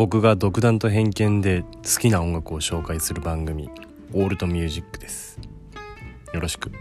僕が独断と偏見で好きな音楽を紹介する番組オールトミュージックです。よろしく。